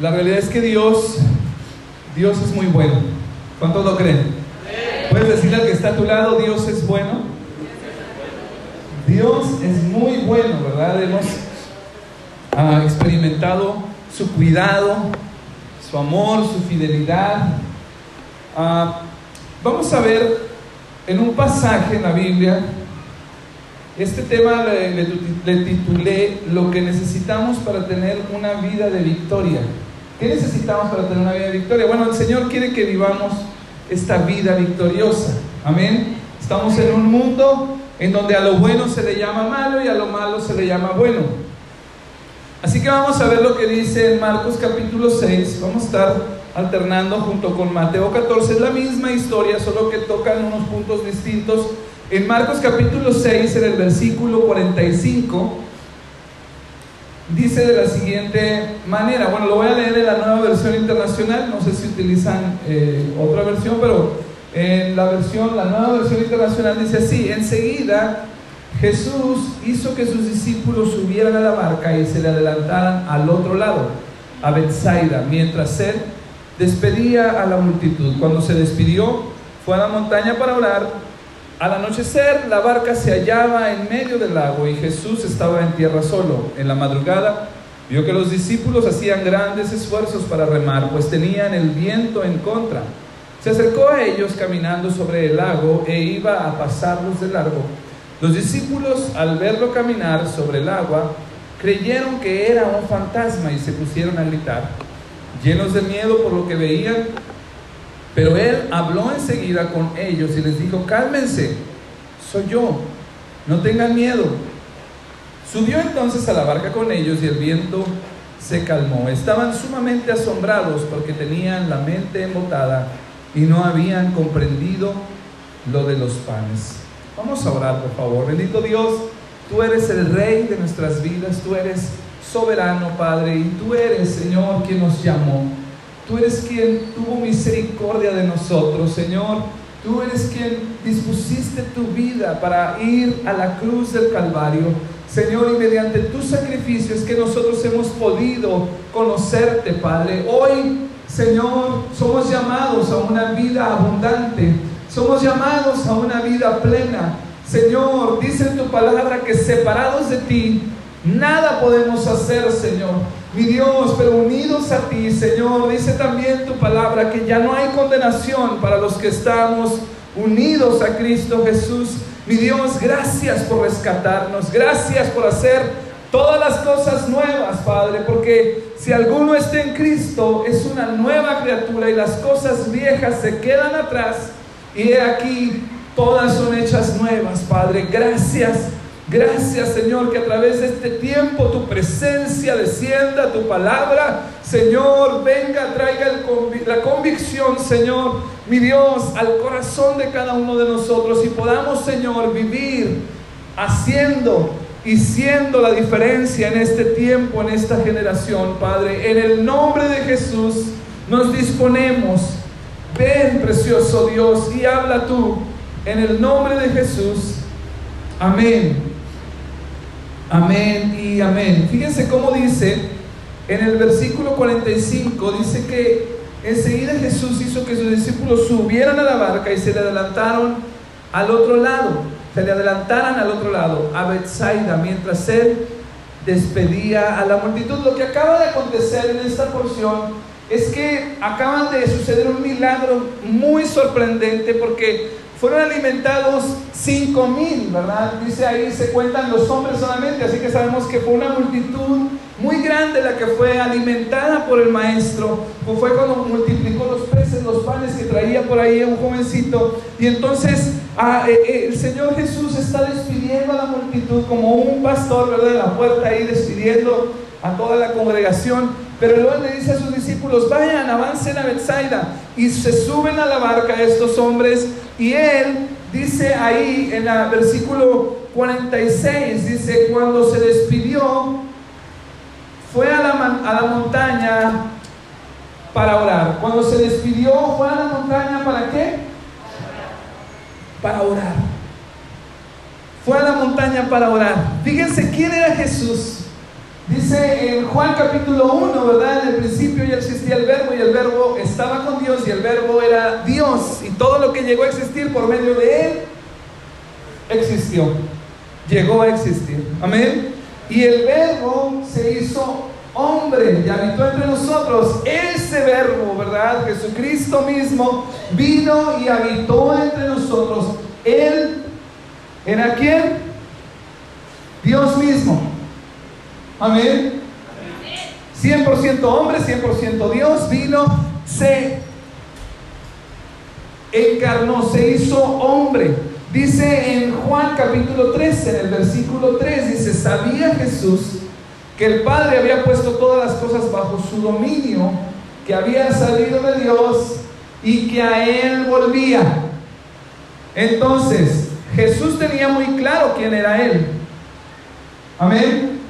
La realidad es que Dios, Dios es muy bueno. ¿Cuántos lo creen? Puedes decirle al que está a tu lado, Dios es bueno. Dios es muy bueno, ¿verdad? Hemos ah, experimentado su cuidado, su amor, su fidelidad. Ah, vamos a ver en un pasaje en la Biblia, este tema le, le titulé Lo que necesitamos para tener una vida de victoria. ¿Qué necesitamos para tener una vida de victoria? Bueno, el Señor quiere que vivamos esta vida victoriosa. Amén. Estamos en un mundo en donde a lo bueno se le llama malo y a lo malo se le llama bueno. Así que vamos a ver lo que dice en Marcos capítulo 6. Vamos a estar alternando junto con Mateo 14. Es la misma historia, solo que tocan unos puntos distintos. En Marcos capítulo 6, en el versículo 45, dice de la siguiente manera. Bueno, lo voy a leer en la nueva versión internacional. No sé si utilizan eh, otra versión, pero en la versión, la nueva versión internacional dice así: Enseguida Jesús hizo que sus discípulos subieran a la barca y se le adelantaran al otro lado, a Bethsaida, mientras él despedía a la multitud. Cuando se despidió, fue a la montaña para orar. Al anochecer, la barca se hallaba en medio del lago y Jesús estaba en tierra solo. En la madrugada, vio que los discípulos hacían grandes esfuerzos para remar, pues tenían el viento en contra. Se acercó a ellos caminando sobre el lago e iba a pasarlos de largo. Los discípulos, al verlo caminar sobre el agua, creyeron que era un fantasma y se pusieron a gritar, llenos de miedo por lo que veían. Pero él habló enseguida con ellos y les dijo, cálmense, soy yo, no tengan miedo. Subió entonces a la barca con ellos y el viento se calmó. Estaban sumamente asombrados porque tenían la mente embotada y no habían comprendido lo de los panes. Vamos a orar, por favor. Bendito Dios, tú eres el rey de nuestras vidas, tú eres soberano, Padre, y tú eres, Señor, quien nos llamó. Tú eres quien tuvo misericordia de nosotros, Señor. Tú eres quien dispusiste tu vida para ir a la cruz del Calvario. Señor, y mediante tu sacrificio es que nosotros hemos podido conocerte, Padre. Hoy, Señor, somos llamados a una vida abundante. Somos llamados a una vida plena. Señor, dice en tu palabra que separados de ti, nada podemos hacer, Señor. Mi Dios, pero unidos a ti, Señor, dice también tu palabra que ya no hay condenación para los que estamos unidos a Cristo Jesús. Mi Dios, gracias por rescatarnos, gracias por hacer todas las cosas nuevas, Padre, porque si alguno está en Cristo es una nueva criatura y las cosas viejas se quedan atrás y he aquí todas son hechas nuevas, Padre. Gracias Gracias Señor que a través de este tiempo tu presencia descienda, tu palabra, Señor, venga, traiga la convicción, Señor, mi Dios, al corazón de cada uno de nosotros y podamos, Señor, vivir haciendo y siendo la diferencia en este tiempo, en esta generación, Padre. En el nombre de Jesús nos disponemos. Ven, precioso Dios, y habla tú. En el nombre de Jesús. Amén. Amén y amén. Fíjense cómo dice en el versículo 45, dice que enseguida Jesús hizo que sus discípulos subieran a la barca y se le adelantaron al otro lado, se le adelantaran al otro lado, a Bethsaida, mientras él despedía a la multitud. Lo que acaba de acontecer en esta porción es que acaban de suceder un milagro muy sorprendente porque fueron alimentados cinco mil, ¿verdad? Dice ahí, se cuentan los hombres solamente, así que sabemos que fue una multitud muy grande la que fue alimentada por el maestro. Pues fue cuando multiplicó los peces, los panes que traía por ahí un jovencito. Y entonces ah, eh, eh, el Señor Jesús está despidiendo a la multitud como un pastor, ¿verdad? En la puerta ahí despidiendo a toda la congregación. Pero luego le dice a sus discípulos, vayan, avancen a Bethsaida. Y se suben a la barca estos hombres. Y él dice ahí en el versículo 46, dice, cuando se despidió, fue a la, a la montaña para orar. Cuando se despidió, fue a la montaña para qué? Para orar. Fue a la montaña para orar. Fíjense quién era Jesús. Dice en Juan capítulo 1, ¿verdad? En el principio ya existía el verbo y el verbo estaba con Dios y el verbo era Dios y todo lo que llegó a existir por medio de él existió. Llegó a existir. Amén. Y el verbo se hizo hombre y habitó entre nosotros. Ese verbo, ¿verdad? Jesucristo mismo vino y habitó entre nosotros. Él era quién? Dios mismo. Amén. 100% hombre, 100% Dios, vino, se encarnó, se hizo hombre. Dice en Juan capítulo 13, en el versículo 3, dice, sabía Jesús que el Padre había puesto todas las cosas bajo su dominio, que había salido de Dios y que a Él volvía. Entonces, Jesús tenía muy claro quién era Él. Amén.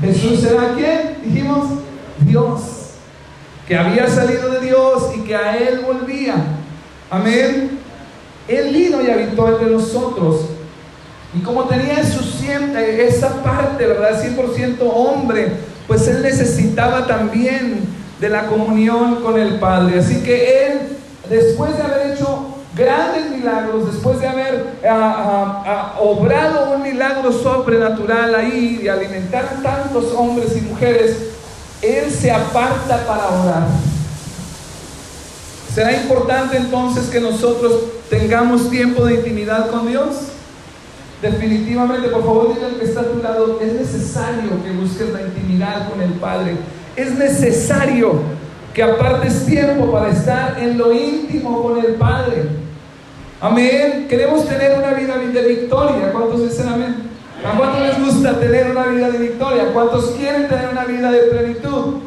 Jesús era quién? Dijimos, Dios, que había salido de Dios y que a Él volvía. Amén. Él vino y habitó entre nosotros. Y como tenía su, esa parte, ¿verdad? 100% hombre, pues él necesitaba también de la comunión con el Padre. Así que él, después de haber hecho grandes milagros, después de haber ah, ah, ah, obrado un milagro sobrenatural ahí, de alimentar tantos hombres y mujeres, él se aparta para orar. ¿Será importante entonces que nosotros tengamos tiempo de intimidad con Dios? Definitivamente, por favor, dile al que está a tu lado, es necesario que busques la intimidad con el Padre. Es necesario que apartes tiempo para estar en lo íntimo con el Padre. Amén. Queremos tener una vida de victoria. ¿Cuántos dicen amén? ¿A cuántos les gusta tener una vida de victoria? ¿Cuántos quieren tener una vida de plenitud?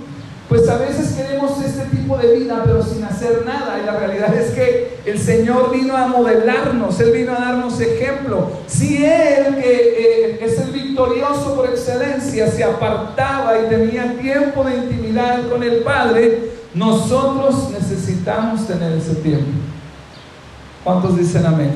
Pues a veces queremos este tipo de vida, pero sin hacer nada. Y la realidad es que el Señor vino a modelarnos, Él vino a darnos ejemplo. Si Él, que eh, es el victorioso por excelencia, se apartaba y tenía tiempo de intimidad con el Padre, nosotros necesitamos tener ese tiempo. ¿Cuántos dicen amén?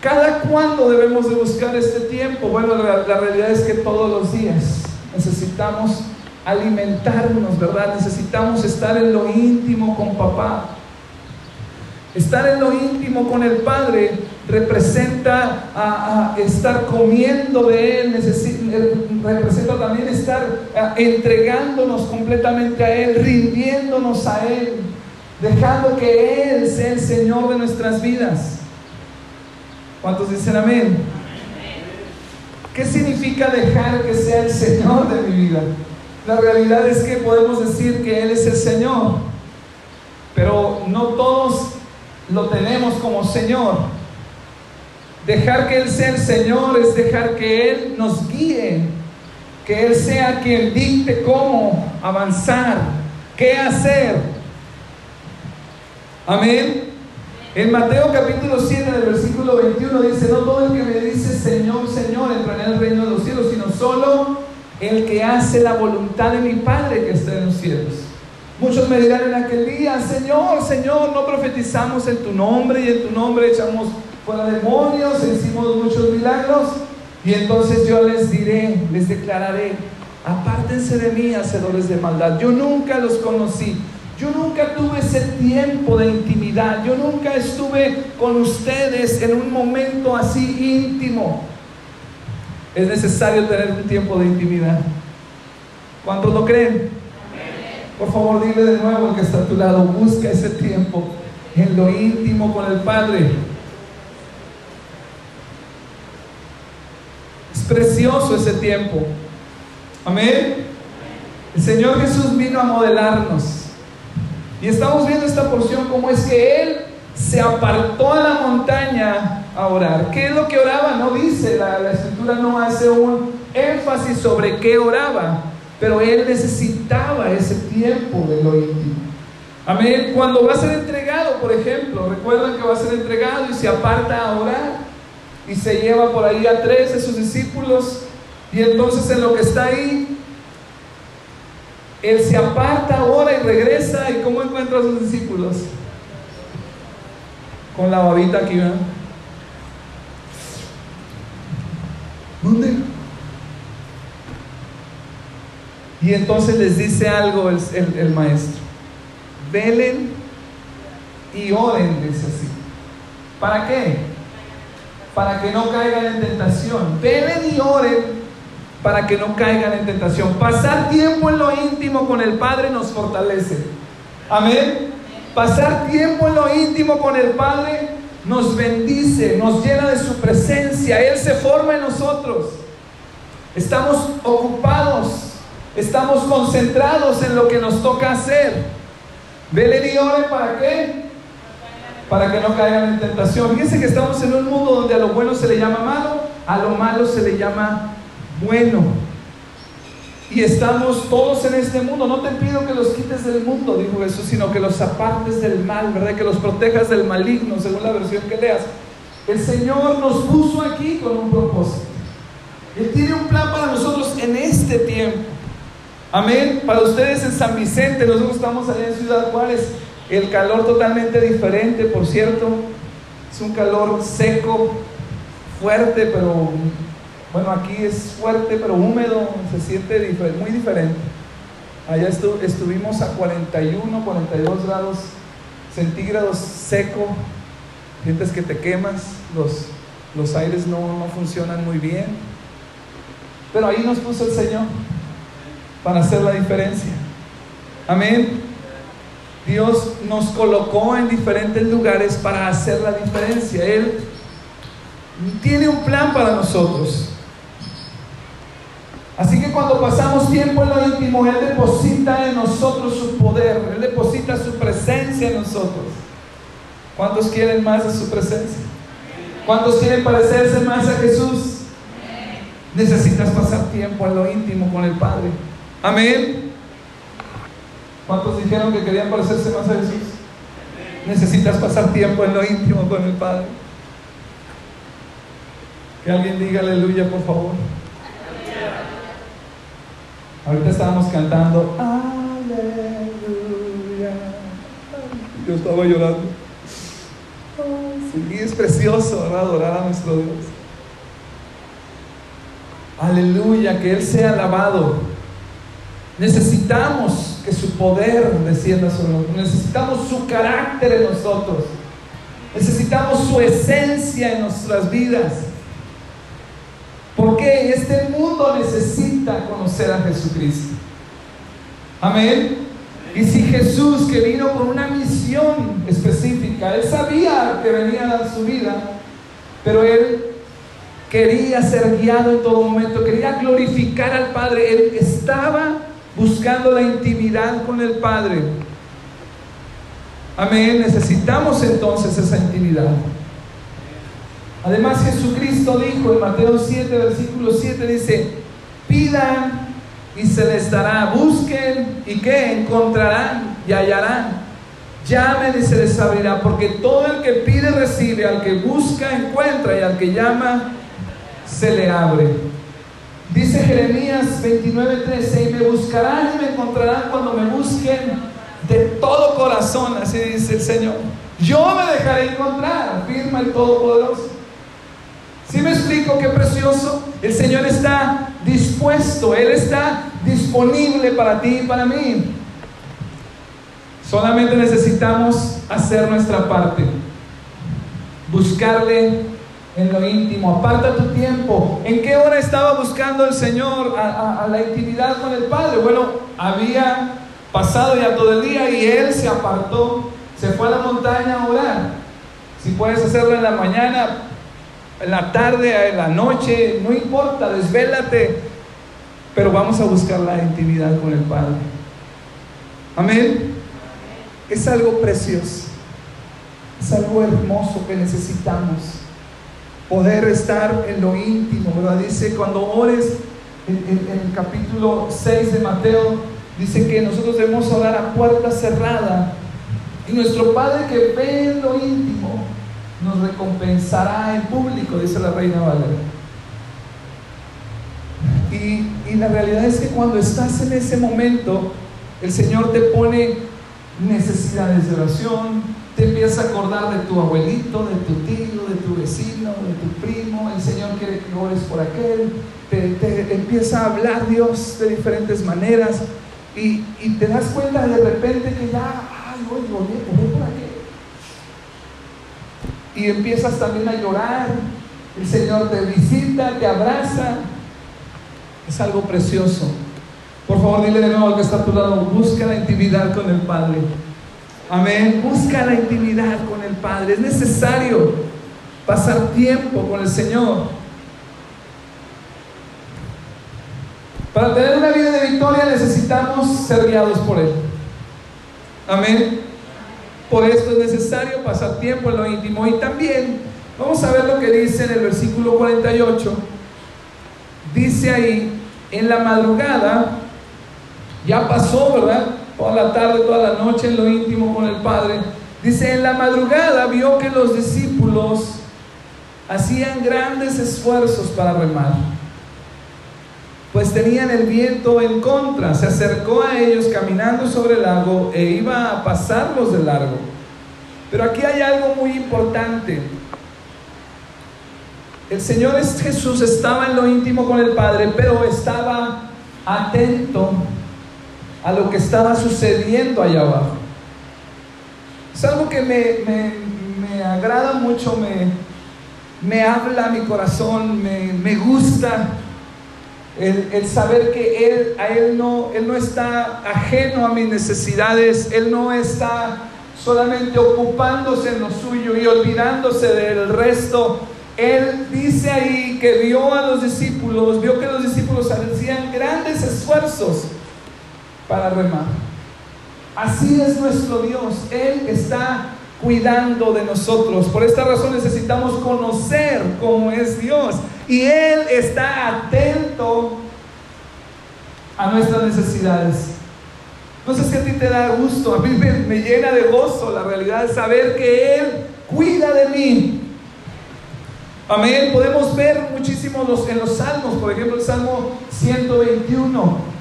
¿Cada cuándo debemos de buscar este tiempo? Bueno, la, realidad es que todos los días necesitamos alimentarnos, ¿verdad? Necesitamos estar en lo íntimo con papá. Estar en lo íntimo con el Padre representa estar comiendo de Él, eh, representa también estar entregándonos completamente a Él, rindiéndonos a Él, dejando que Él sea el Señor de nuestras vidas. ¿Cuántos dicen amén? ¿Qué significa dejar que sea el Señor de mi vida? La realidad es que podemos decir que Él es el Señor, pero no todos lo tenemos como Señor. Dejar que Él sea el Señor es dejar que Él nos guíe, que Él sea quien dicte cómo avanzar, qué hacer. Amén. En Mateo capítulo 7, del versículo 21 dice, no todo el que me dice Señor, Señor entrará en el reino de los cielos, sino solo el que hace la voluntad de mi Padre que está en los cielos. Muchos me dirán en aquel día, Señor, Señor, no profetizamos en tu nombre y en tu nombre echamos fuera demonios, hicimos muchos milagros. Y entonces yo les diré, les declararé, apártense de mí, hacedores de maldad. Yo nunca los conocí. Yo nunca tuve ese tiempo de intimidad. Yo nunca estuve con ustedes en un momento así íntimo. Es necesario tener un tiempo de intimidad. ¿Cuántos lo creen? Por favor, dile de nuevo al que está a tu lado, busca ese tiempo en lo íntimo con el Padre. Es precioso ese tiempo. Amén. El Señor Jesús vino a modelarnos. Y estamos viendo esta porción como es que Él se apartó a la montaña a orar. ¿Qué es lo que oraba? No dice, la, escritura no hace un énfasis sobre qué oraba, pero él necesitaba ese tiempo de lo íntimo. Amén. Cuando va a ser entregado, por ejemplo, recuerdan que va a ser entregado y se aparta a orar y se lleva por ahí a tres de sus discípulos y entonces en lo que está ahí, él se aparta, ora y regresa y ¿cómo encuentra a sus discípulos? Con la babita aquí, ¿verdad? ¿Dónde? Y entonces les dice algo el, el maestro. Velen y oren, dice así. ¿Para qué? Para que no caigan en tentación. Velen y oren para que no caigan en tentación. Pasar tiempo en lo íntimo con el Padre nos fortalece. Amén. Pasar tiempo en lo íntimo con el Padre nos bendice, nos llena de su presencia. Él se forma en nosotros. Estamos ocupados, estamos concentrados en lo que nos toca hacer. Vele y ore para qué? Para que no caigan en tentación. Fíjense que estamos en un mundo donde a lo bueno se le llama malo, a lo malo se le llama bueno. Y estamos todos en este mundo. No te pido que los quites del mundo, dijo Jesús, sino que los apartes del mal, ¿verdad? Que los protejas del maligno, según la versión que leas. El Señor nos puso aquí con un propósito. Él tiene un plan para nosotros en este tiempo. Amén. Para ustedes en San Vicente, nosotros estamos allá en Ciudad Juárez. El calor totalmente diferente, por cierto. Es un calor seco, fuerte, pero bueno, aquí es fuerte, pero húmedo, se siente muy diferente. Allá estuvimos a 41, 42 grados centígrados seco, sientes que te quemas, los, aires no funcionan muy bien. Pero ahí nos puso el Señor para hacer la diferencia. Amén. Dios nos colocó en diferentes lugares para hacer la diferencia. Él tiene un plan para nosotros. Cuando pasamos tiempo en lo íntimo, Él deposita en nosotros su poder, Él deposita su presencia en nosotros. ¿Cuántos quieren más de su presencia? ¿Cuántos quieren parecerse más a Jesús? Necesitas pasar tiempo en lo íntimo con el Padre. Amén. ¿Cuántos dijeron que querían parecerse más a Jesús? Necesitas pasar tiempo en lo íntimo con el Padre. Que alguien diga aleluya, por favor. Ahorita estábamos cantando Aleluya. Yo estaba llorando. Sí, es precioso adorar a nuestro Dios. Aleluya, que Él sea alabado. Necesitamos que su poder descienda sobre nosotros. Necesitamos su carácter en nosotros. Necesitamos su esencia en nuestras vidas. Porque este mundo necesita conocer a Jesucristo. Amén. Y si Jesús que vino con una misión específica, él sabía que venía a dar su vida, pero él quería ser guiado en todo momento, quería glorificar al Padre, él estaba buscando la intimidad con el Padre. Amén, necesitamos entonces esa intimidad. Además Jesucristo dijo en Mateo 7, versículo 7, dice, pidan y se les dará, busquen y que encontrarán y hallarán, llamen y se les abrirá, porque todo el que pide recibe, al que busca encuentra y al que llama se le abre. Dice Jeremías 29:13, y me buscarán y me encontrarán cuando me busquen de todo corazón, así dice el Señor. Yo me dejaré encontrar, afirma el Todopoderoso. Si me explico qué precioso? El Señor está dispuesto, Él está disponible para ti y para mí. Solamente necesitamos hacer nuestra parte. Buscarle en lo íntimo. Aparta tu tiempo. ¿En qué hora estaba buscando el Señor a, a, la intimidad con el Padre? Bueno, había pasado ya todo el día y Él se apartó, se fue a la montaña a orar. Si puedes hacerlo en la mañana, en la tarde, en la noche, no importa, desvélate, pero vamos a buscar la intimidad con el Padre. Amén. Es algo precioso, es algo hermoso que necesitamos. Poder estar en lo íntimo, ¿verdad? Dice, cuando ores en, el capítulo 6 de Mateo, dice que nosotros debemos orar a puerta cerrada. Y nuestro Padre que ve en lo íntimo, nos recompensará en público, dice la reina Valera. Y, y, la realidad es que cuando estás en ese momento, el Señor te pone necesidades de oración, te empiezas a acordar de tu abuelito, de tu tío, de tu vecino, de tu primo, el Señor quiere que ores por aquel, te, empieza a hablar Dios de diferentes maneras y, te das cuenta de repente que ya, ay, voy, por aquel. Y empiezas también a llorar, el Señor te visita, te abraza, es algo precioso. Por favor, dile de nuevo al que está a tu lado, busca la intimidad con el Padre. Amén. Busca la intimidad con el Padre. Es necesario pasar tiempo con el Señor. Para tener una vida de victoria necesitamos ser guiados por Él. Amén. Por esto es necesario pasar tiempo en lo íntimo. Y también vamos a ver lo que dice en el versículo 48. Dice ahí, en la madrugada ya pasó, ¿verdad? Toda la tarde, toda la noche en lo íntimo con el Padre. Dice, en la madrugada vio que los discípulos hacían grandes esfuerzos para remar, pues tenían el viento en contra. Se acercó a ellos caminando sobre el lago e iba a pasarlos de largo. Pero aquí hay algo muy importante. El Señor Jesús estaba en lo íntimo con el Padre, pero estaba atento a lo que estaba sucediendo allá abajo. Es algo que me, agrada mucho, me, habla mi corazón, me, gusta el, saber que él, a él, no, él no está ajeno a mis necesidades, Él no está solamente ocupándose en lo suyo y olvidándose del resto. Él dice ahí que vio a los discípulos, vio que los discípulos hacían grandes esfuerzos para remar. Así es nuestro Dios. Él está cuidando de nosotros. Por esta razón necesitamos conocer cómo es Dios. Y Él está atento a nuestras necesidades. No sé si a ti te da gusto, a mí me, llena de gozo la realidad de saber que Él cuida de mí. Amén. Podemos ver muchísimo en los salmos, por ejemplo el Salmo 121.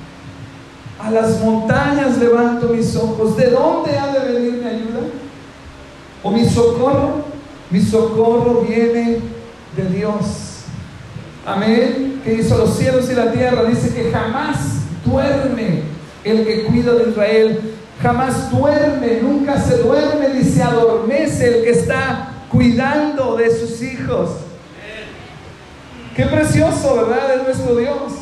A las montañas levanto mis ojos. ¿De dónde ha de venir mi ayuda? ¿O mi socorro? Mi socorro viene de Dios. Amén. Que hizo los cielos y la tierra. Dice que jamás duerme el que cuida de Israel. Jamás duerme, nunca se duerme ni se adormece el que está cuidando de sus hijos. Qué precioso, ¿verdad? Es nuestro Dios.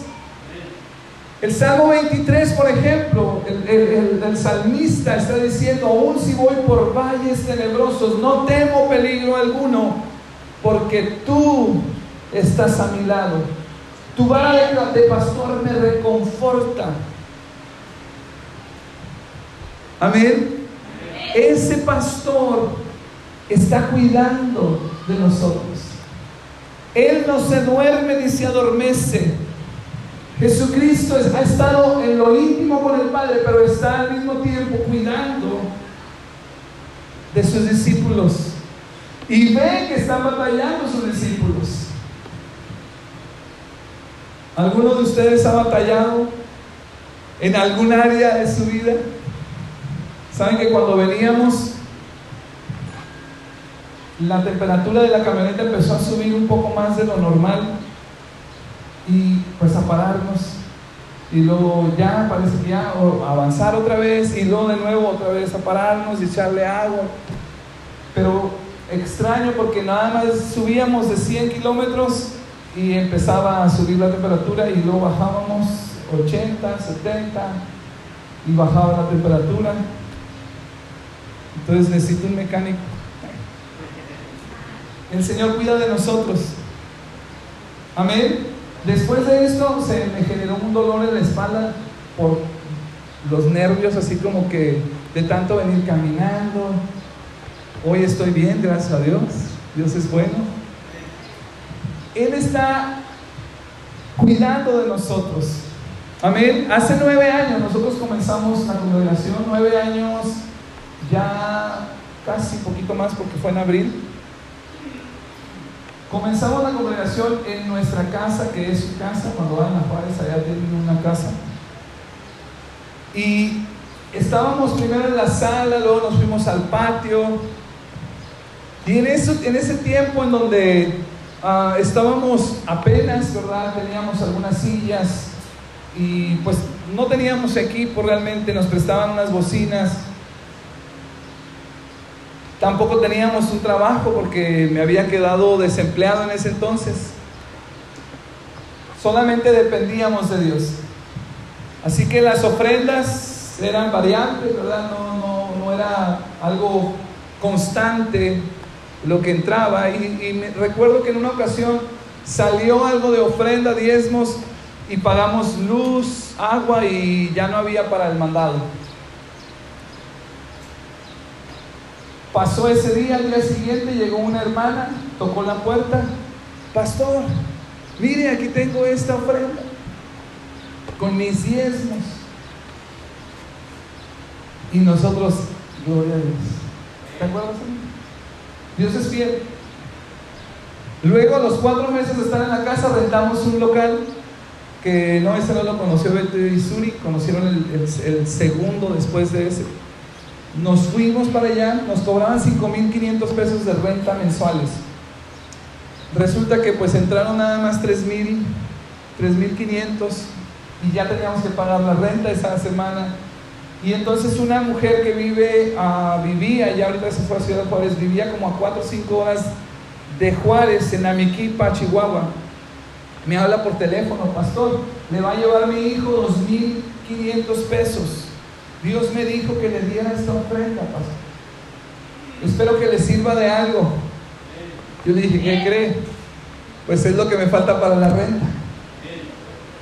El Salmo 23, por ejemplo, el, salmista está diciendo, aún si voy por valles tenebrosos, no temo peligro alguno, porque tú estás a mi lado. Tu vara de pastor me reconforta. Amén. Ese pastor está cuidando de nosotros. Él no se duerme ni se adormece. Jesucristo ha estado en lo íntimo con el Padre, pero está al mismo tiempo cuidando de sus discípulos. Y ve que están batallando sus discípulos. ¿Alguno de ustedes ha batallado en algún área de su vida? ¿Saben que cuando veníamos, la temperatura de la camioneta empezó a subir un poco más de lo normal? Y pues a pararnos y luego ya parece que ya avanzar otra vez y luego de nuevo otra vez a pararnos y echarle agua. Pero extraño porque nada más subíamos de 100 kilómetros y empezaba a subir la temperatura y luego bajábamos 80, 70 y bajaba la temperatura. Entonces necesito un mecánico. El Señor cuida de nosotros. Amén. Después de esto se me generó un dolor en la espalda por los nervios, así como que de tanto venir caminando. Hoy estoy bien, gracias a Dios. Dios es bueno. Él está cuidando de nosotros. Amén. Hace nueve años nosotros comenzamos la congregación, nueve años, ya casi poquito más porque fue en abril. Comenzamos la congregación en nuestra casa, que es su casa, cuando van a Juárez, allá tienen una casa. Y estábamos primero en la sala, luego nos fuimos al patio. Y en, eso, en ese tiempo en donde ah, estábamos apenas, ¿verdad? Teníamos algunas sillas y pues no teníamos equipo realmente, nos prestaban unas bocinas. Tampoco teníamos un trabajo porque me había quedado desempleado en ese entonces. Solamente dependíamos de Dios. Así que las ofrendas eran variables, ¿verdad? No, no, no era algo constante lo que entraba. Y, recuerdo que en una ocasión salió algo de ofrenda, diezmos, y pagamos luz, agua y ya no había para el mandado. Pasó ese día, al día siguiente llegó una hermana, tocó la puerta, pastor, mire, aquí tengo esta ofrenda con mis diezmos. Y nosotros, gloria a Dios. ¿Te acuerdas? Dios es fiel. Luego, a los cuatro meses de estar en la casa, rentamos un local que no, ese no lo conoció Beto y Suri, conocieron el, segundo después de ese. Nos fuimos para allá, nos cobraban 5.500 pesos de renta mensuales. Resulta que pues entraron nada más 3.000, 3.500 y ya teníamos que pagar la renta esa semana. Y entonces una mujer que vive, uh, vivía, ya ahorita se fue a Ciudad Juárez, vivía como a 4 o 5 horas de Juárez, en Amiquipa, Chihuahua me habla por teléfono, pastor, le va a llevar mi hijo 2.500 pesos. Dios me dijo que le diera esta ofrenda, pastor. Espero que le sirva de algo. Yo le dije, ¿qué cree? Pues es lo que me falta para la renta.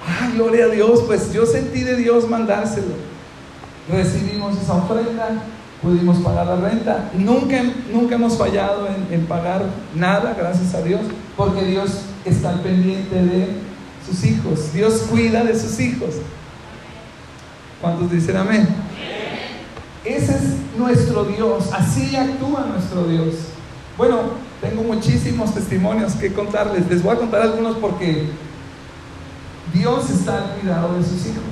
Ah, gloria a Dios, pues yo sentí de Dios mandárselo. Recibimos esa ofrenda, pudimos pagar la renta. Nunca, nunca hemos fallado en, en pagar nada, gracias a Dios, porque Dios está al pendiente de sus hijos. Dios cuida de sus hijos. ¿Cuántos dicen amén? Ese es nuestro Dios, así actúa nuestro Dios. Bueno, tengo muchísimos testimonios que contarles. Les voy a contar algunos porque Dios está al cuidado de sus hijos.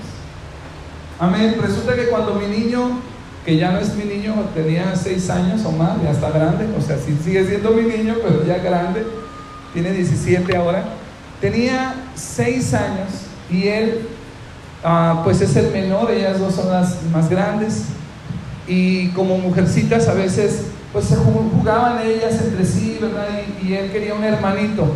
Amén. Resulta que cuando mi niño, que ya no es mi niño, tenía seis años o más, ya está grande, o sea, sigue siendo mi niño, pero ya grande tiene 17 ahora, tenía 6 años y él ah, pues es el menor, ellas dos son las más grandes y como mujercitas a veces pues se jugaban ellas entre sí, ¿verdad? Y, él quería un hermanito.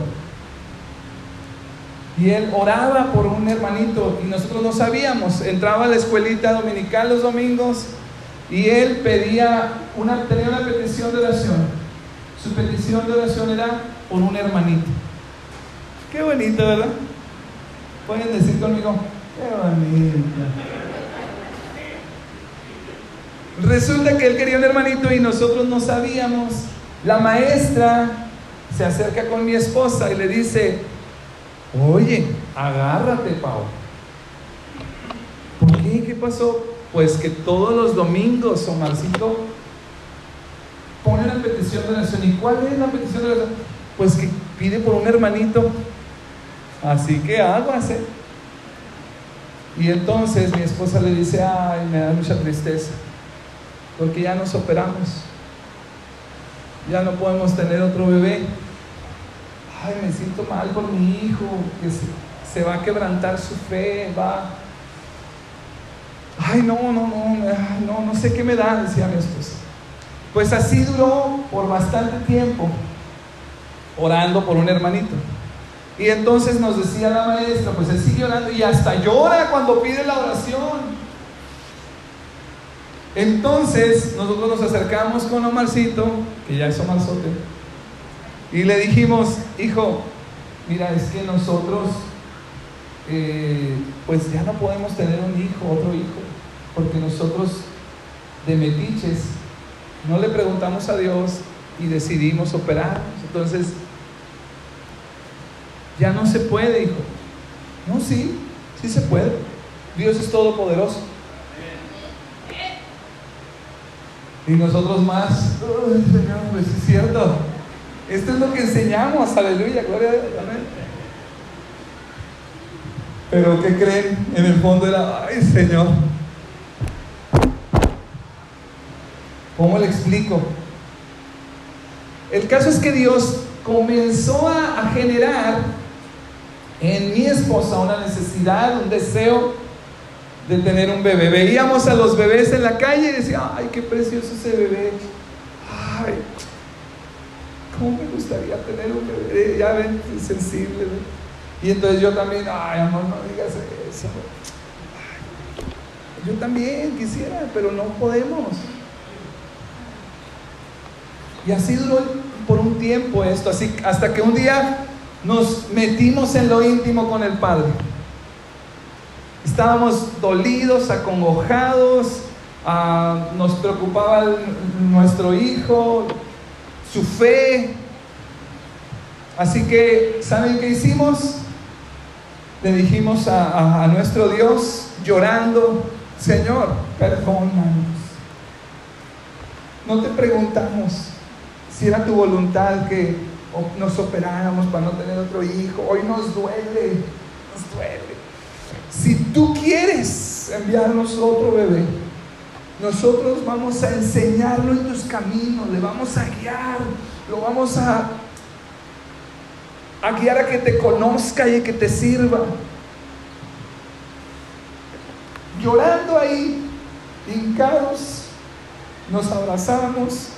Y él oraba por un hermanito y nosotros no sabíamos. Entraba a la escuelita dominical los domingos y él pedía una, tenía una petición de oración. Su petición de oración era por un hermanito. Qué bonito, ¿verdad? Pueden decir conmigo, qué bonito. Resulta que él quería un hermanito y nosotros no sabíamos. La maestra se acerca con mi esposa y le dice, oye, agárrate, Pau. ¿Por qué? ¿Qué pasó? Pues que todos los domingos, Omarcito pone una petición de oración. ¿Y cuál es la petición de oración? pues que pide por un hermanito. Así que aguas, Y entonces mi esposa le dice, ay, me da mucha tristeza, porque ya nos operamos, ya no podemos tener otro bebé. Ay, me siento mal por mi hijo, que se, va a quebrantar su fe, va. Ay, no, no, no, no, no sé qué me da, decía mi esposa. Pues así duró por bastante tiempo orando por un hermanito. Y entonces nos decía la maestra, pues él sigue orando y hasta llora cuando pide la oración. Entonces nosotros nos acercamos con Omarcito, que ya es Omarzote, y le dijimos, hijo, mira, es que nosotros eh, pues ya no podemos tener un hijo, otro hijo, porque nosotros de metiches no le preguntamos a Dios y decidimos operarnos. Entonces ya no se puede, hijo. No, sí, sí se puede. Dios es todopoderoso. Y nosotros más, Señor, pues es cierto. Esto es lo que enseñamos, aleluya, gloria a Dios, amén. Pero ¿qué creen? En el fondo era, ay Señor, ¿Cómo le explico? El caso es que Dios comenzó a generar en mi esposa una necesidad, un deseo de tener un bebé. Veíamos a los bebés en la calle y decía, ay, qué precioso ese bebé. Ay, cómo me gustaría tener un bebé. Ya ven, sensible. Y entonces yo también, ay, amor, no digas eso. yo también quisiera, pero no podemos. Y así duró por un tiempo esto, así hasta que un día nos metimos en lo íntimo con el Padre. Estábamos dolidos, acongojados, ah, nos preocupaba nuestro hijo, su fe. Así que, ¿saben qué hicimos? Le dijimos a, a nuestro Dios, llorando, Señor, perdónanos. No te preguntamos si era tu voluntad que nos operáramos para no tener otro hijo. Hoy nos duele, nos duele. Si tú quieres enviarnos otro bebé, nosotros vamos a enseñarlo en tus caminos, le vamos a guiar, lo vamos a, a guiar a que te conozca y a que te sirva. Llorando ahí, hincados, nos abrazamos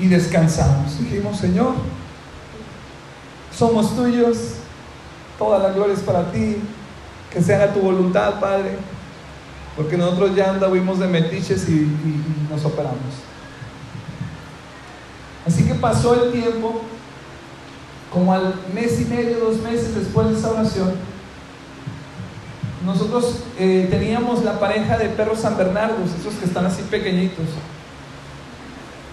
y descansamos. Dijimos, Señor, somos tuyos, toda la gloria es para ti, que sea tu voluntad, Padre, porque nosotros ya andamos de metiches y, nos operamos. Así que pasó el tiempo, como al mes y medio, dos meses después de esa oración, nosotros eh, teníamos la pareja de perros San Bernardo, esos que están así pequeñitos.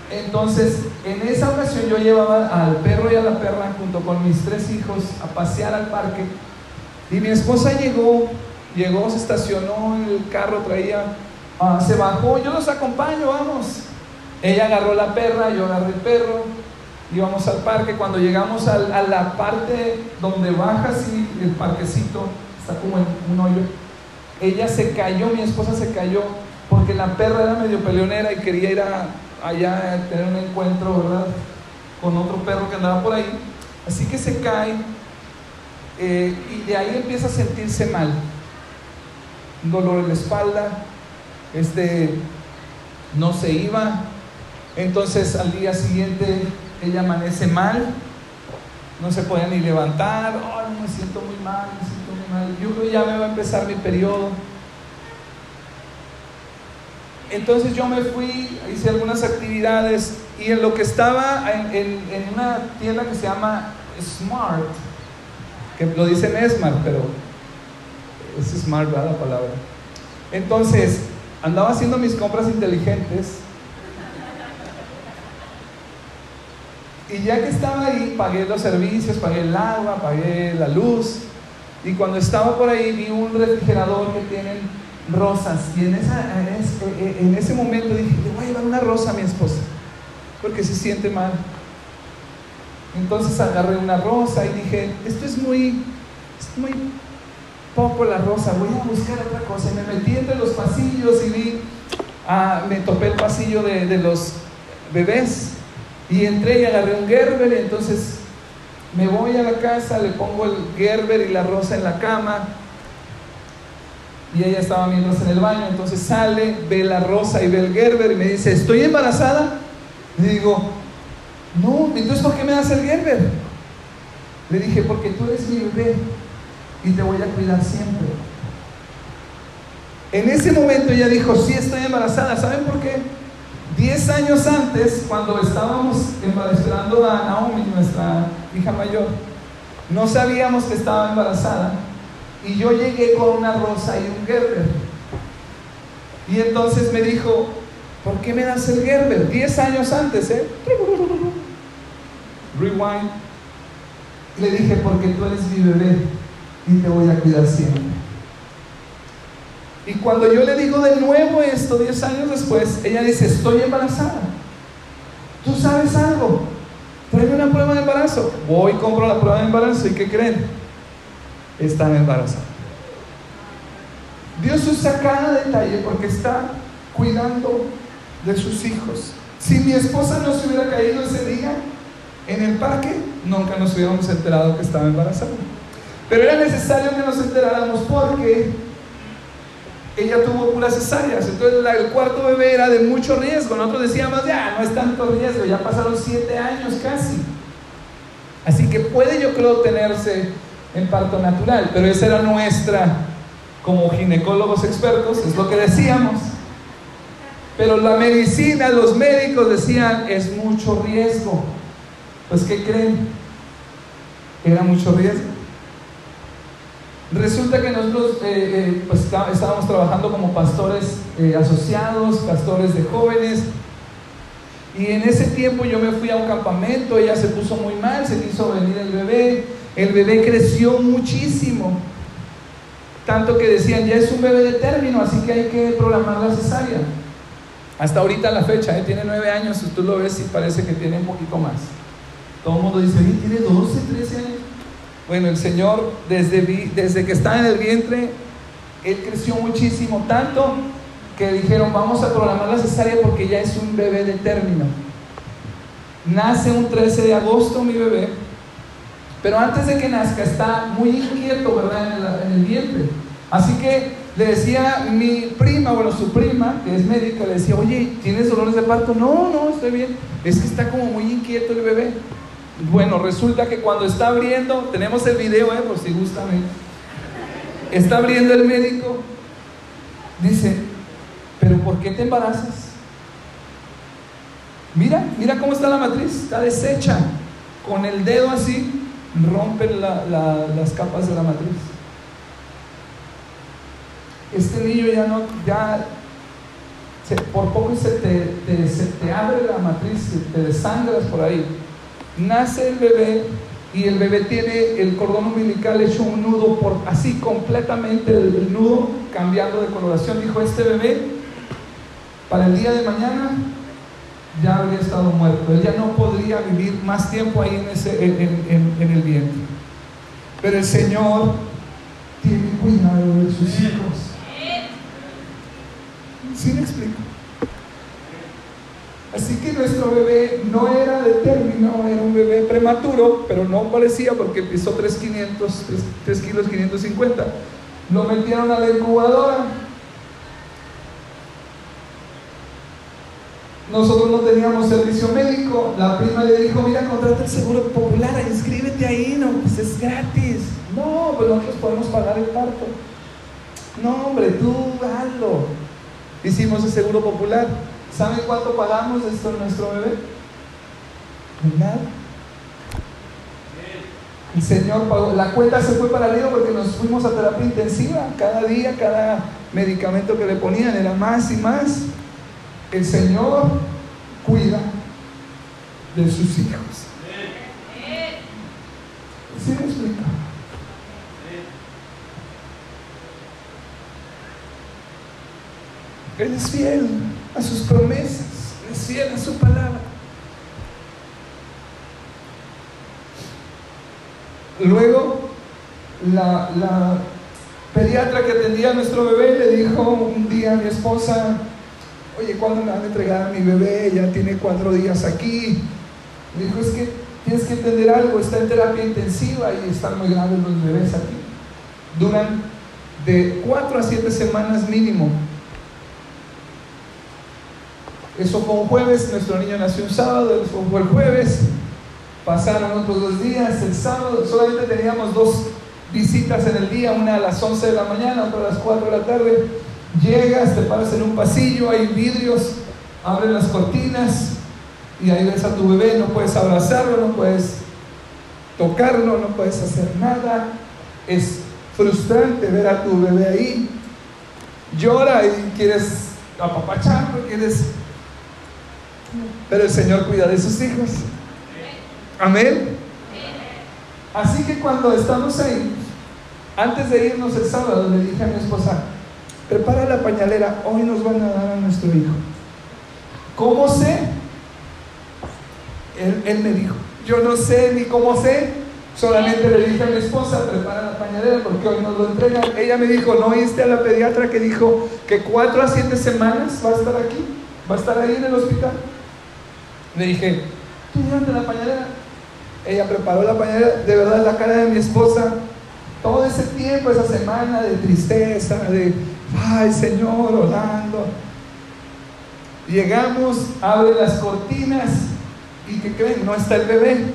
Entonces, en esa ocasión yo llevaba al perro y a la perra junto con mis tres hijos a pasear al parque y mi esposa llegó, llegó, se estacionó el carro, traía, ah, se bajó, yo los acompaño, vamos. Ella agarró la perra, yo agarré el perro, íbamos al parque, cuando llegamos a, a la parte donde baja así el parquecito, está como en un hoyo, ella se cayó, mi esposa se cayó, porque la perra era medio peleonera y quería ir a allá a tener un encuentro, ¿verdad? Con otro perro que andaba por ahí. Así que se cae eh, y de ahí empieza a sentirse mal. Un dolor en la espalda, este no se iba. Entonces al día siguiente ella amanece mal, no se puede ni levantar, oh, me siento muy mal, me siento muy mal. Yo creo que ya me va a empezar mi periodo. Entonces yo me fui, hice algunas actividades y en lo que estaba en, una tienda que se llama Smart, que lo dicen Smart, pero es Smart, ¿verdad? La palabra. Entonces, andaba haciendo mis compras inteligentes y ya que estaba ahí, pagué los servicios, pagué el agua, pagué la luz y cuando estaba por ahí vi un refrigerador que tienen rosas. Y en, esa, en, ese, momento dije, le voy a llevar una rosa a mi esposa, porque se siente mal. Entonces agarré una rosa y dije, esto es muy, es muy poco la rosa, voy a buscar otra cosa. Y me metí entre los pasillos y vi, ah, me topé el pasillo de, de los bebés. Y entré y agarré un Gerber entonces me voy a la casa, le pongo el Gerber y la rosa en la cama y ella estaba mientras en el baño, entonces sale, ve la rosa y ve el Gerber y me dice, ¿estoy embarazada? Le digo, no, entonces ¿por qué me das el Gerber? Le dije, porque tú eres mi bebé y te voy a cuidar siempre. En ese momento ella dijo, sí estoy embarazada, ¿saben por qué? Diez años antes, cuando estábamos embarazando a Naomi, nuestra hija mayor, no sabíamos que estaba embarazada y yo llegué con una rosa y un Gerber. Y entonces me dijo, ¿por qué me das el Gerber? Diez años antes, ¿eh? Rewind. Le dije, porque tú eres mi bebé y te voy a cuidar siempre. Y cuando yo le digo de nuevo esto, diez años después, ella dice, estoy embarazada. ¿Tú sabes algo? Tráeme una prueba de embarazo. Voy, compro la prueba de embarazo y ¿qué creen? Están embarazadas. Dios usa cada detalle porque está cuidando de sus hijos. Si mi esposa no se hubiera caído ese día en el parque, nunca nos hubiéramos enterado que estaba embarazada. Pero era necesario que nos enteráramos porque ella tuvo puras cesáreas. Entonces el cuarto bebé era de mucho riesgo. Nosotros decíamos, ya, no es tanto riesgo, ya pasaron siete años casi. Así que puede yo creo tenerse en parto natural, pero esa era nuestra, como ginecólogos expertos, es lo que decíamos. Pero la medicina, los médicos decían, es mucho riesgo. Pues ¿qué creen? Era mucho riesgo. Resulta que nosotros eh, eh, pues estábamos trabajando como pastores eh, asociados, pastores de jóvenes, y en ese tiempo yo me fui a un campamento, ella se puso muy mal, se quiso venir el bebé, el bebé creció muchísimo, tanto que decían, ya es un bebé de término, así que hay que programar la cesárea. Hasta ahorita la fecha, tiene nueve años, tú lo ves y parece que tiene un poquito más. Todo el mundo dice, tiene 12, 13 años. Bueno, el Señor desde, desde que está en el vientre, Él creció muchísimo, tanto que dijeron, vamos a programar la cesárea porque ya es un bebé de término. Nace un 13 de agosto mi bebé, pero antes de que nazca está muy inquieto, ¿verdad? En el, vientre. Así que le decía mi prima, bueno, su prima, que es médica, le decía, oye, ¿tienes dolores de parto? No, no, estoy bien. Es que está como muy inquieto el bebé. Bueno, resulta que cuando está abriendo, tenemos el video, ¿eh? por si gustan, está abriendo el médico, dice, pero ¿por qué te embarazas? Mira, mira cómo está la matriz, está deshecha. Con el dedo así, rompen las capas de la matriz. Este niño ya no, ya por poco se te, se abre la matriz, te desangras por ahí nace el bebé y el bebé tiene el cordón umbilical hecho un nudo por así completamente el, nudo cambiando de coloración. Dijo este bebé para el día de mañana ya habría estado muerto. Él ya no podría vivir más tiempo ahí en, ese, en, el vientre. Pero el Señor tiene cuidado de sus hijos. ¿Sí me explico? Así que nuestro bebé no era de término, era un bebé prematuro, pero no parecía porque pesó 3, 3, kilos 550. Lo metieron a la incubadora. Nosotros no teníamos servicio médico. La prima le dijo, mira, contrata el seguro popular, inscríbete ahí, no, pues es gratis. No, pues nosotros podemos pagar el parto. No, hombre, tú hazlo. Hicimos el seguro popular. ¿Saben cuánto pagamos esto nuestro bebé? Nada. El Señor pagó. La cuenta se fue para arriba porque nos fuimos a terapia intensiva. Cada día, cada medicamento que le ponían era más y más. El Señor cuida de sus hijos. ¿Sí me explica? Él es fiel a sus promesas, es fiel a su palabra. Luego, la, pediatra que atendía a nuestro bebé le dijo un día a mi esposa, oye, ¿cuándo me van a entregar a mi bebé? Ya tiene cuatro días aquí. Le dijo, es que tienes que entender algo, está en terapia intensiva y están muy graves los bebés aquí. Duran de cuatro a siete semanas mínimo eso fue un jueves, nuestro niño nació un sábado, eso fue el jueves, pasaron otros dos días, el sábado solamente teníamos dos visitas en el día, una a las 11 de la mañana, otra a las 4 de la tarde. Llegas, te paras en un pasillo, hay vidrios, abren las cortinas y ahí ves a tu bebé, no puedes abrazarlo, no puedes tocarlo, no puedes hacer nada. Es frustrante ver a tu bebé ahí. Llora y quieres apapacharlo, quieres pero el Señor cuida de sus hijos. Amén. Así que cuando estamos ahí, antes de irnos el sábado, le dije a mi esposa, prepara la pañalera, hoy nos van a dar a nuestro hijo. ¿Cómo sé? Él, me dijo, yo no sé ni cómo sé, Solamente le dije a mi esposa, prepara la pañalera porque hoy nos lo entregan. Ella me dijo, ¿no oíste a la pediatra que dijo que cuatro a siete semanas va a estar aquí? ¿Va a estar ahí en el hospital? Le dije, tú llévate la pañalera. Ella preparó la pañalera, de verdad la cara de mi esposa, todo ese tiempo, esa semana de tristeza, de, ay Señor, orando. Llegamos, abre las cortinas y ¿qué creen? No está el bebé.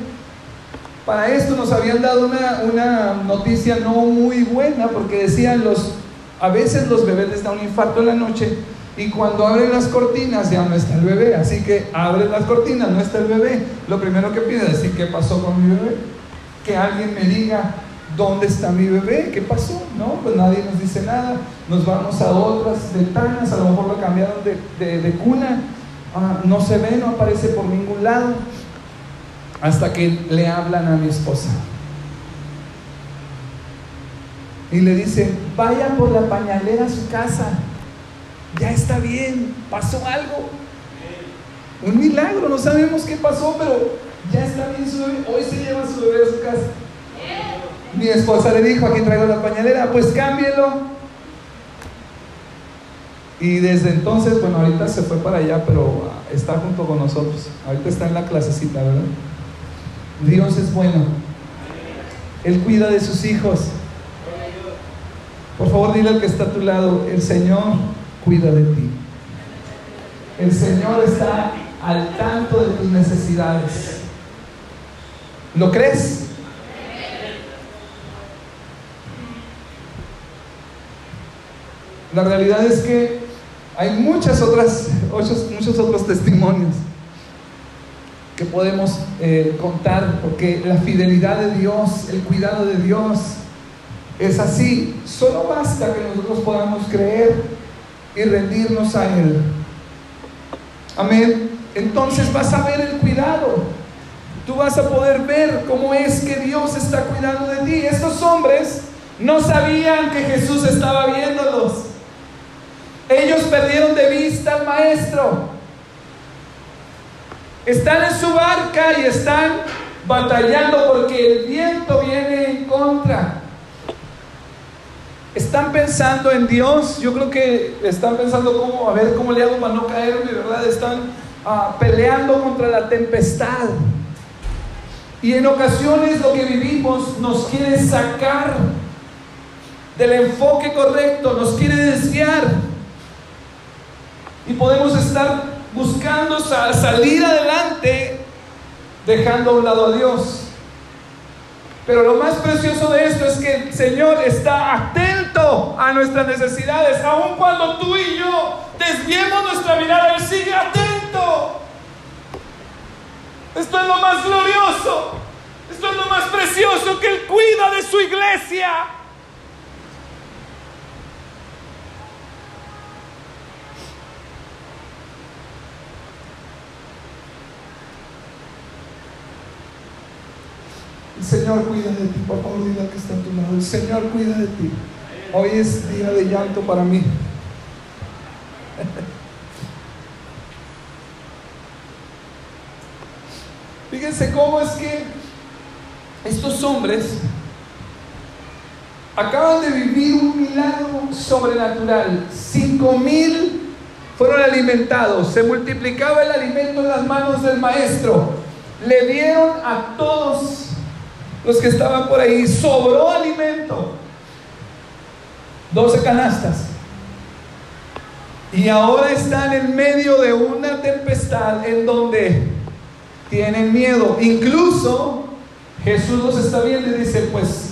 Para esto nos habían dado una, una noticia no muy buena porque decían los, a veces los bebés les da un infarto en la noche y cuando abren las cortinas ya no está el bebé. Así que abren las cortinas, no está el bebé. Lo primero que pide es decir, ¿qué pasó con mi bebé? Que alguien me diga, ¿dónde está mi bebé? ¿Qué pasó? No, pues nadie nos dice nada. Nos vamos a otras ventanas, a lo mejor lo cambiaron de, cuna. Ah, no se ve, no aparece por ningún lado. Hasta que le hablan a mi esposa. Y le dicen, vaya por la pañalera a su casa ya está bien, pasó algo. Un milagro, no sabemos qué pasó, pero ya está bien su bebé. Hoy se lleva su bebé a su casa. Mi esposa le dijo, aquí traigo la pañalera, pues cámbielo. Y desde entonces, bueno, ahorita se fue para allá, pero ah, está junto con nosotros. Ahorita está en la clasecita, ¿verdad? Dios es bueno. Él cuida de sus hijos. Por favor, dile al que está a tu lado, el Señor cuida de ti. El Señor está al tanto de tus necesidades. ¿Lo crees? La realidad es que hay muchas otras, muchos, otros testimonios que podemos eh, contar, porque la fidelidad de Dios, el cuidado de Dios, es así. Solo basta que nosotros podamos creer y rendirnos a Él. Amén. Entonces vas a ver el cuidado. Tú vas a poder ver cómo es que Dios está cuidando de ti. Estos hombres no sabían que Jesús estaba viéndolos. Ellos perdieron de vista al maestro. Están en su barca y están batallando porque el viento viene en contra. Están pensando en Dios, yo creo que están pensando cómo, a ver cómo le hago para no caerme, ¿verdad? Están ah, peleando contra la tempestad. Y en ocasiones lo que vivimos nos quiere sacar del enfoque correcto, nos quiere desviar. Y podemos estar buscando salir adelante dejando a un lado a Dios. Pero lo más precioso de esto es que el Señor está atento a nuestras necesidades. Aun cuando tú y yo desviemos nuestra mirada, Él sigue atento. Esto es lo más glorioso. Esto es lo más precioso que Él cuida de su iglesia. Señor cuida de ti, por favor, dile que está a tu lado. El Señor cuida de ti. Hoy es día de llanto para mí. Fíjense cómo es que estos hombres acaban de vivir un milagro sobrenatural. Cinco mil fueron alimentados, se multiplicaba el alimento en las manos del maestro. Le dieron a todos los que estaban por ahí, sobró alimento. 12 canastas. Y ahora están en medio de una tempestad en donde tienen miedo. Incluso Jesús los está viendo y dice, pues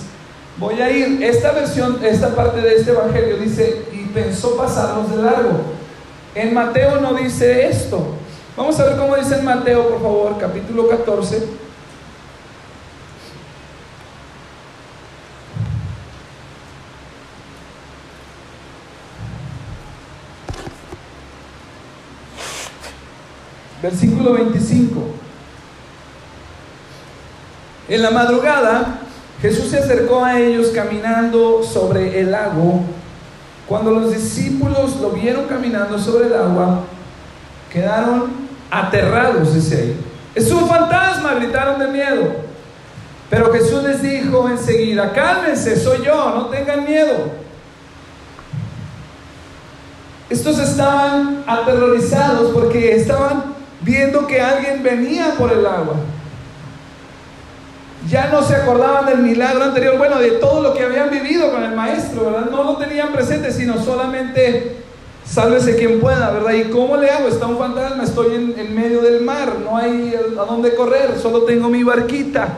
voy a ir. Esta versión, esta parte de este evangelio dice, y pensó pasarlos de largo. En Mateo no dice esto. Vamos a ver cómo dice en Mateo, por favor, capítulo 14. Versículo 25. En la madrugada, Jesús se acercó a ellos caminando sobre el lago. Cuando los discípulos lo vieron caminando sobre el agua, quedaron aterrados, dice ahí. Es un fantasma, gritaron de miedo. Pero Jesús les dijo enseguida, cálmense, soy yo, no tengan miedo. Estos estaban aterrorizados porque estaban viendo que alguien venía por el agua. Ya no se acordaban del milagro anterior, bueno, de todo lo que habían vivido con el maestro, ¿verdad? No lo tenían presente, sino solamente sálvese quien pueda, ¿verdad? ¿Y cómo le hago? Está un fantasma, estoy en, en medio del mar, no hay a dónde correr, solo tengo mi barquita.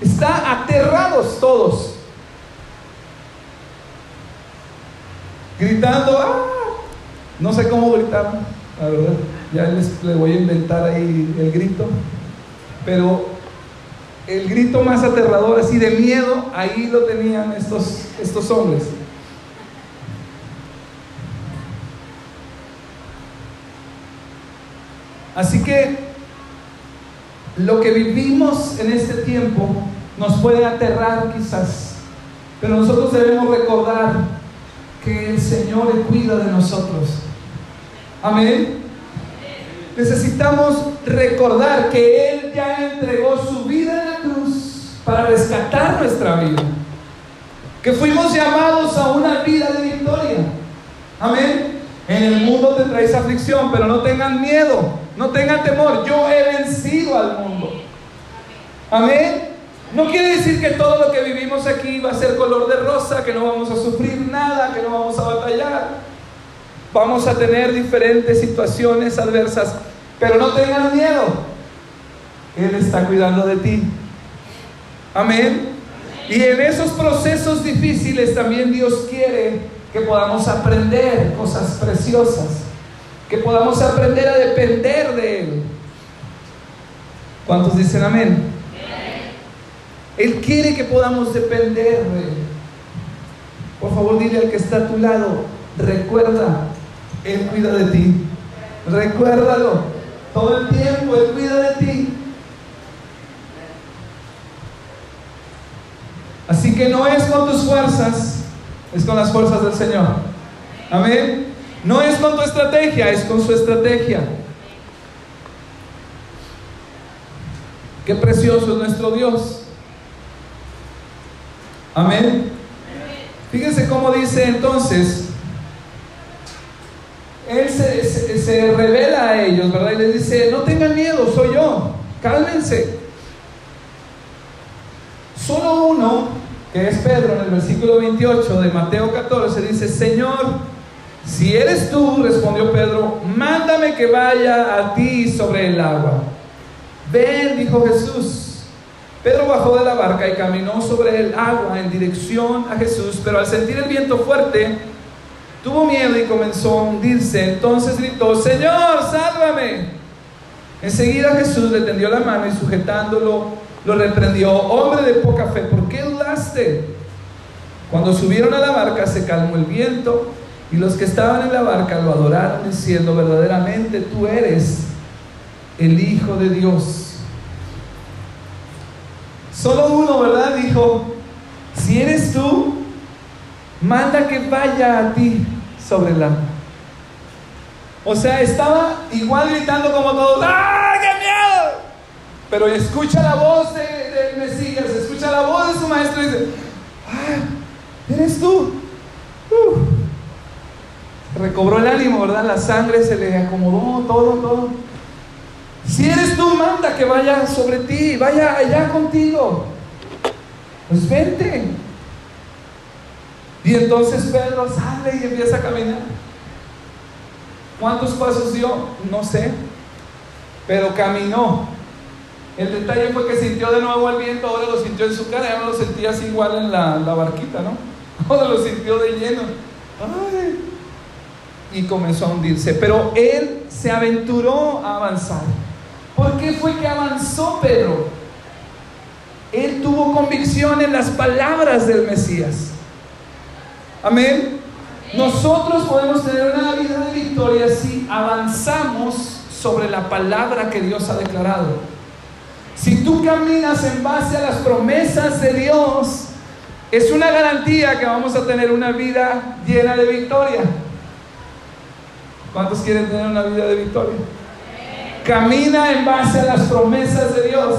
Está aterrados todos. Gritando, ¡ah! No sé cómo gritar, la verdad. Ya les, voy a inventar ahí el grito. Pero el grito más aterrador, así de miedo, ahí lo tenían estos, estos hombres. Así que lo que vivimos en este tiempo nos puede aterrar quizás, pero nosotros debemos recordar que el Señor cuida de nosotros. Amén. Necesitamos recordar que Él ya entregó su vida en la cruz para rescatar nuestra vida. Que fuimos llamados a una vida de victoria. Amén. En el mundo tendréis aflicción, pero no tengan miedo, no tengan temor. Yo he vencido al mundo. Amén. No quiere decir que todo lo que vivimos aquí va a ser color de rosa, que no vamos a sufrir nada, que no vamos a batallar. Vamos a tener diferentes situaciones adversas, pero no tengan miedo. Él está cuidando de ti. Amén. Y en esos procesos difíciles también Dios quiere que podamos aprender cosas preciosas, que podamos aprender a depender de Él. ¿Cuántos dicen amén? Él quiere que podamos depender de Él. Por favor, dile al que está a tu lado, recuerda él cuida de ti. Recuérdalo. Todo el tiempo Él cuida de ti. Así que no es con tus fuerzas, es con las fuerzas del Señor. Amén. No es con tu estrategia, es con su estrategia. Qué precioso es nuestro Dios. Amén. Fíjense cómo dice entonces él se, revela a ellos, ¿verdad? Y les dice, no tengan miedo, soy yo, cálmense. Solo uno, que es Pedro, en el versículo 28 de Mateo 14, dice, Señor, si eres tú, respondió Pedro, mándame que vaya a ti sobre el agua. Ven, dijo Jesús. Pedro bajó de la barca y caminó sobre el agua en dirección a Jesús, pero al sentir el viento fuerte, Tuvo miedo y comenzó a hundirse. Entonces gritó, Señor, sálvame. Enseguida Jesús le tendió la mano y sujetándolo, lo reprendió, hombre de poca fe, ¿por qué dudaste? Cuando subieron a la barca se calmó el viento y los que estaban en la barca lo adoraron diciendo, verdaderamente tú eres el Hijo de Dios. Solo uno, ¿verdad? Dijo, si eres tú, manda que vaya a ti sobre el agua. O sea, estaba igual gritando como todos, ¡ah, qué miedo! Pero escucha la voz del de Mesías, escucha la voz de su maestro y dice, ¡ah, eres tú! recobró el ánimo, ¿verdad? La sangre se le acomodó, todo, todo. Si eres tú, manda que vaya sobre ti, vaya allá contigo. Pues vente. Y entonces Pedro sale y empieza a caminar. ¿Cuántos pasos dio? No sé. Pero caminó. El detalle fue que sintió de nuevo el viento, ahora lo sintió en su cara, ya no lo sentía así igual en la, barquita, ¿no? Ahora lo sintió de lleno. Y comenzó a hundirse. Pero él se aventuró a avanzar. ¿Por qué fue que avanzó Pedro? Él tuvo convicción en las palabras del Mesías. Amén. Nosotros podemos tener una vida de victoria si avanzamos sobre la palabra que Dios ha declarado. Si tú caminas en base a las promesas de Dios, es una garantía que vamos a tener una vida llena de victoria. ¿Cuántos quieren tener una vida de victoria? Camina en base a las promesas de Dios.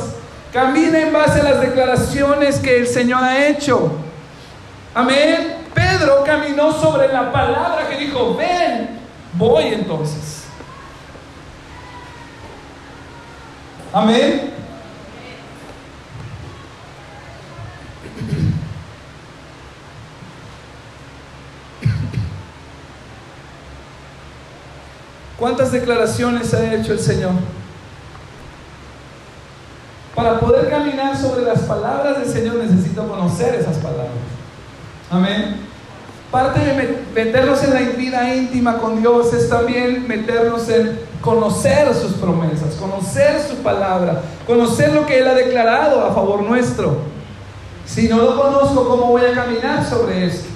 Camina en base a las declaraciones que el Señor ha hecho. Amén. Pedro caminó sobre la palabra que dijo, ven, voy entonces. Amén. ¿Cuántas declaraciones ha hecho el Señor? Para poder caminar sobre las palabras del Señor necesito conocer esas palabras. Amén. Parte de meternos en la vida íntima con Dios es también meternos en conocer sus promesas, conocer su palabra, conocer lo que Él ha declarado a favor nuestro. Si no lo conozco, ¿cómo voy a caminar sobre esto?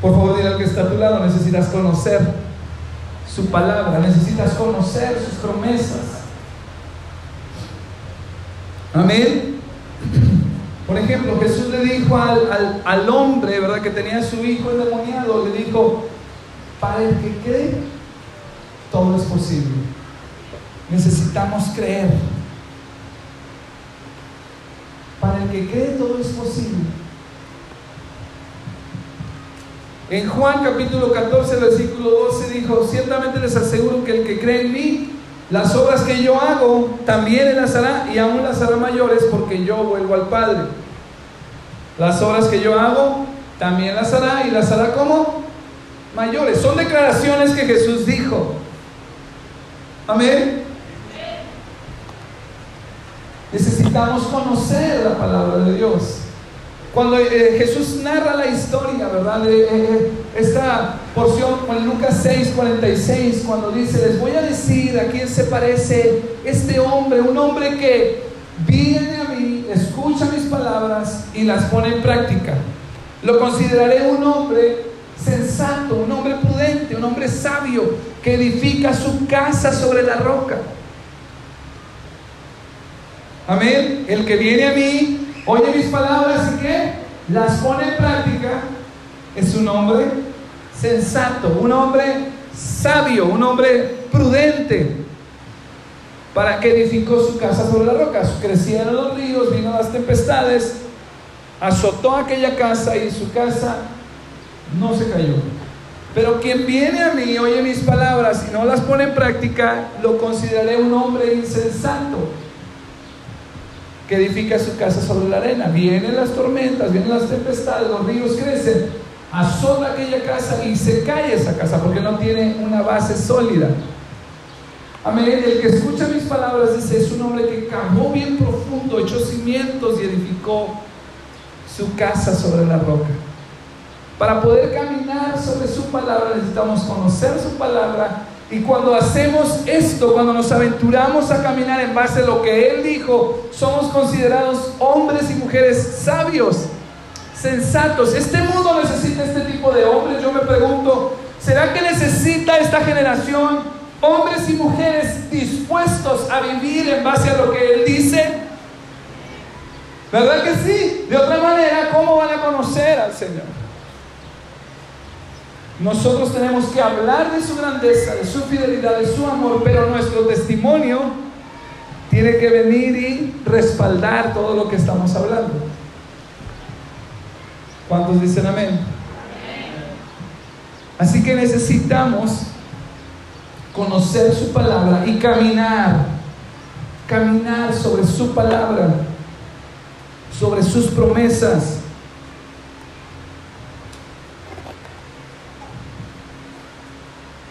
Por favor, dile al que está a tu lado, necesitas conocer su palabra, necesitas conocer sus promesas. Amén. Por ejemplo, Jesús le dijo al, hombre, ¿verdad? Que tenía su hijo endemoniado, le dijo, para el que cree, todo es posible. Necesitamos creer. Para el que cree, todo es posible. En Juan capítulo 14, versículo 12 dijo, ciertamente les aseguro que el que cree en mí, las obras que yo hago, también las hará y aún las hará mayores porque yo vuelvo al Padre. Las obras que yo hago, también las hará y las hará como mayores. Son declaraciones que Jesús dijo. Amén. Necesitamos conocer la palabra de Dios. Cuando eh, Jesús narra la historia, ¿verdad? Eh, eh, esta porción en Lucas 6, 46, cuando dice, les voy a decir a quién se parece este hombre, un hombre que viene a mí, escucha mis palabras y las pone en práctica. Lo consideraré un hombre sensato, un hombre prudente, un hombre sabio, que edifica su casa sobre la roca. Amén. El que viene a mí oye mis palabras y que las pone en práctica, es un hombre sensato, un hombre sabio, un hombre prudente, para que edificó su casa sobre la roca. Crecieron los ríos, vino las tempestades, azotó aquella casa y su casa no se cayó. Pero quien viene a mí, oye mis palabras y no las pone en práctica, lo consideraré un hombre insensato que edifica su casa sobre la arena. Vienen las tormentas, vienen las tempestades, los ríos crecen, azota aquella casa y se cae esa casa porque no tiene una base sólida. Amén. El que escucha mis palabras dice, es un hombre que cavó bien profundo, echó cimientos y edificó su casa sobre la roca. Para poder caminar sobre su palabra necesitamos conocer su palabra y cuando hacemos esto, cuando nos aventuramos a caminar en base a lo que Él dijo, somos considerados hombres y mujeres sabios, sensatos. Este mundo necesita este tipo de hombres. Yo me pregunto, ¿será que necesita esta generación hombres y mujeres dispuestos a vivir en base a lo que Él dice? ¿Verdad que sí? De otra manera, ¿cómo van a conocer al Señor? Nosotros tenemos que hablar de su grandeza, de su fidelidad, de su amor, pero nuestro testimonio tiene que venir y respaldar todo lo que estamos hablando. ¿Cuántos dicen amén? Así que necesitamos conocer su palabra y caminar, caminar sobre su palabra, sobre sus promesas.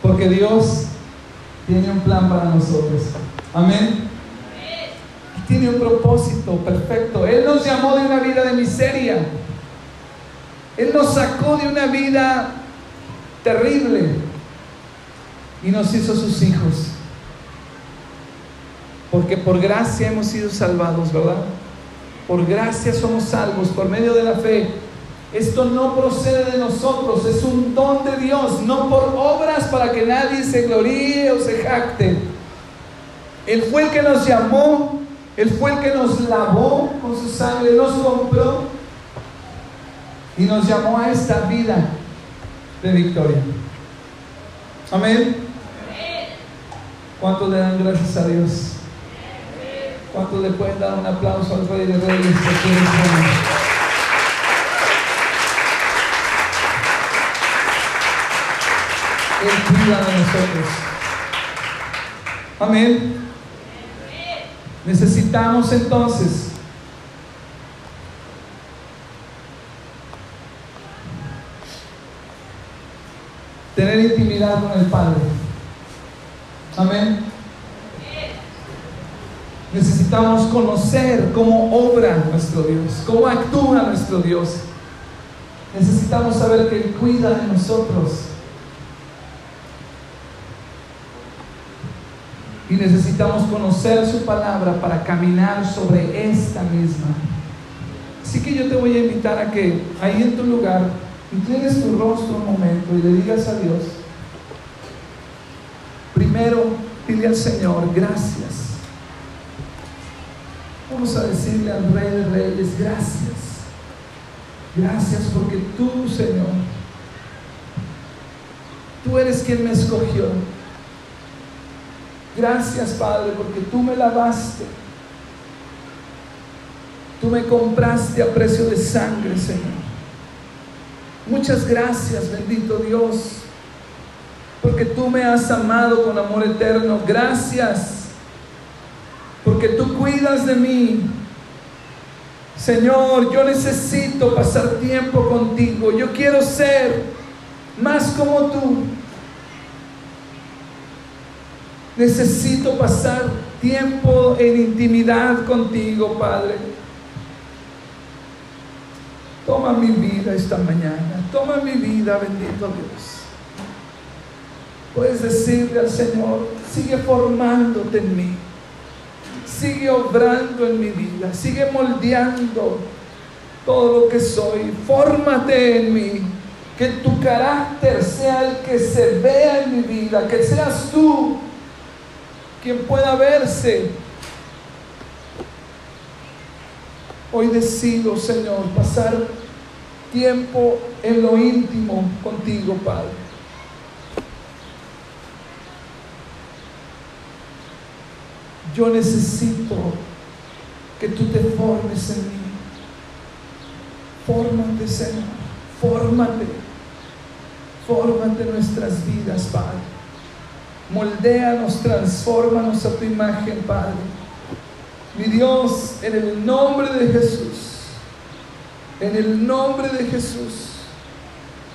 Porque Dios tiene un plan para nosotros. Amén. Y tiene un propósito perfecto. Él nos llamó de una vida de miseria. Él nos sacó de una vida terrible y nos hizo sus hijos. Porque por gracia hemos sido salvados, ¿verdad? Por gracia somos salvos por medio de la fe. Esto no procede de nosotros, es un don de Dios, no por obras para que nadie se gloríe o se jacte. Él fue el que nos llamó, Él fue el que nos lavó con su sangre, nos compró y nos llamó a esta vida de victoria. Amén. ¿Cuántos le dan gracias a Dios? ¿Cuántos le pueden dar un aplauso al Rey de Reyes? que quiere ser? Él cuida de nosotros. Amén. Necesitamos entonces tener intimidad con el Padre. Amén. Necesitamos conocer cómo obra nuestro Dios, cómo actúa nuestro Dios. Necesitamos saber que Él cuida de nosotros. Y necesitamos conocer su palabra para caminar sobre esta misma. Así que yo te voy a invitar a que ahí en tu lugar inclines tu rostro un momento y le digas a Dios, primero dile al Señor, gracias. Vamos a decirle al Rey de Reyes, gracias. Gracias porque tú, Señor, tú eres quien me escogió. Gracias, Padre, porque tú me lavaste. Tú me compraste a precio de sangre, Señor. Muchas gracias, bendito Dios, porque tú me has amado con amor eterno. Gracias, porque tú cuidas de mí. Señor, yo necesito pasar tiempo contigo. Yo quiero ser más como tú. Necesito pasar tiempo en intimidad contigo, Padre. Toma mi vida esta mañana. Toma mi vida, bendito Dios. Puedes decirle al Señor, sigue formándote en mí. Sigue obrando en mi vida. Sigue moldeando todo lo que soy. Fórmate en mí. Que tu carácter sea el que se vea en mi vida. Que seas tú quien pueda verse. Hoy decido, Señor, pasar tiempo en lo íntimo contigo, Padre. Yo necesito que tú te formes en mí. Fórmate, Señor. Fórmate. Fórmate nuestras vidas, Padre. Moldéanos, transfórmanos a tu imagen, Padre. Mi Dios, en el nombre de Jesús, en el nombre de Jesús,